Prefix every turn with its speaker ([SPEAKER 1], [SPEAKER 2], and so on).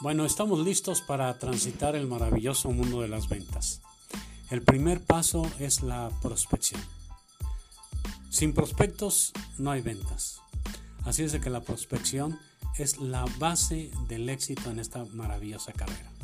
[SPEAKER 1] Bueno, estamos listos para transitar el maravilloso mundo de las ventas. El primer paso es la prospección. Sin prospectos no hay ventas. Así es de que la prospección es la base del éxito en esta maravillosa carrera.